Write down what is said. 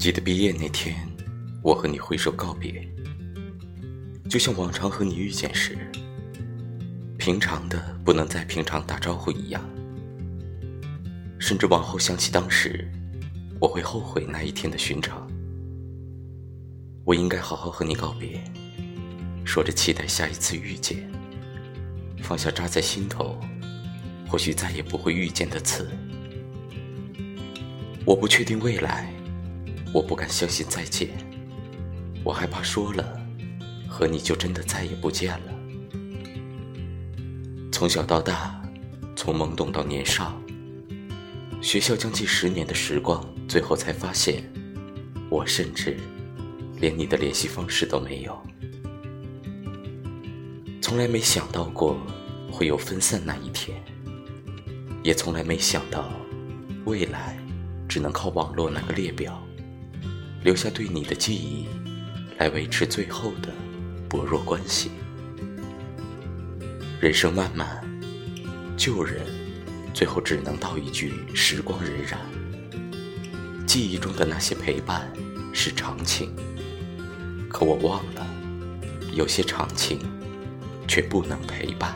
记得毕业那天，我和你挥手告别，就像往常和你遇见时，平常的不能再平常打招呼一样。甚至往后想起当时，我会后悔那一天的寻常。我应该好好和你告别，说着期待下一次遇见，放下扎在心头，或许再也不会遇见的刺。我不确定未来，我不敢相信再见，我害怕说了，和你就真的再也不见了。从小到大，从懵懂到年少。学校将近十年的时光，最后才发现，我甚至连你的联系方式都没有。从来没想到过会有分散那一天，也从来没想到未来只能靠网络那个列表，留下对你的记忆，来维持最后的薄弱关系。人生漫漫，旧人。最后只能道一句：时光荏苒。记忆中的那些陪伴是长情，可我忘了，有些长情却不能陪伴。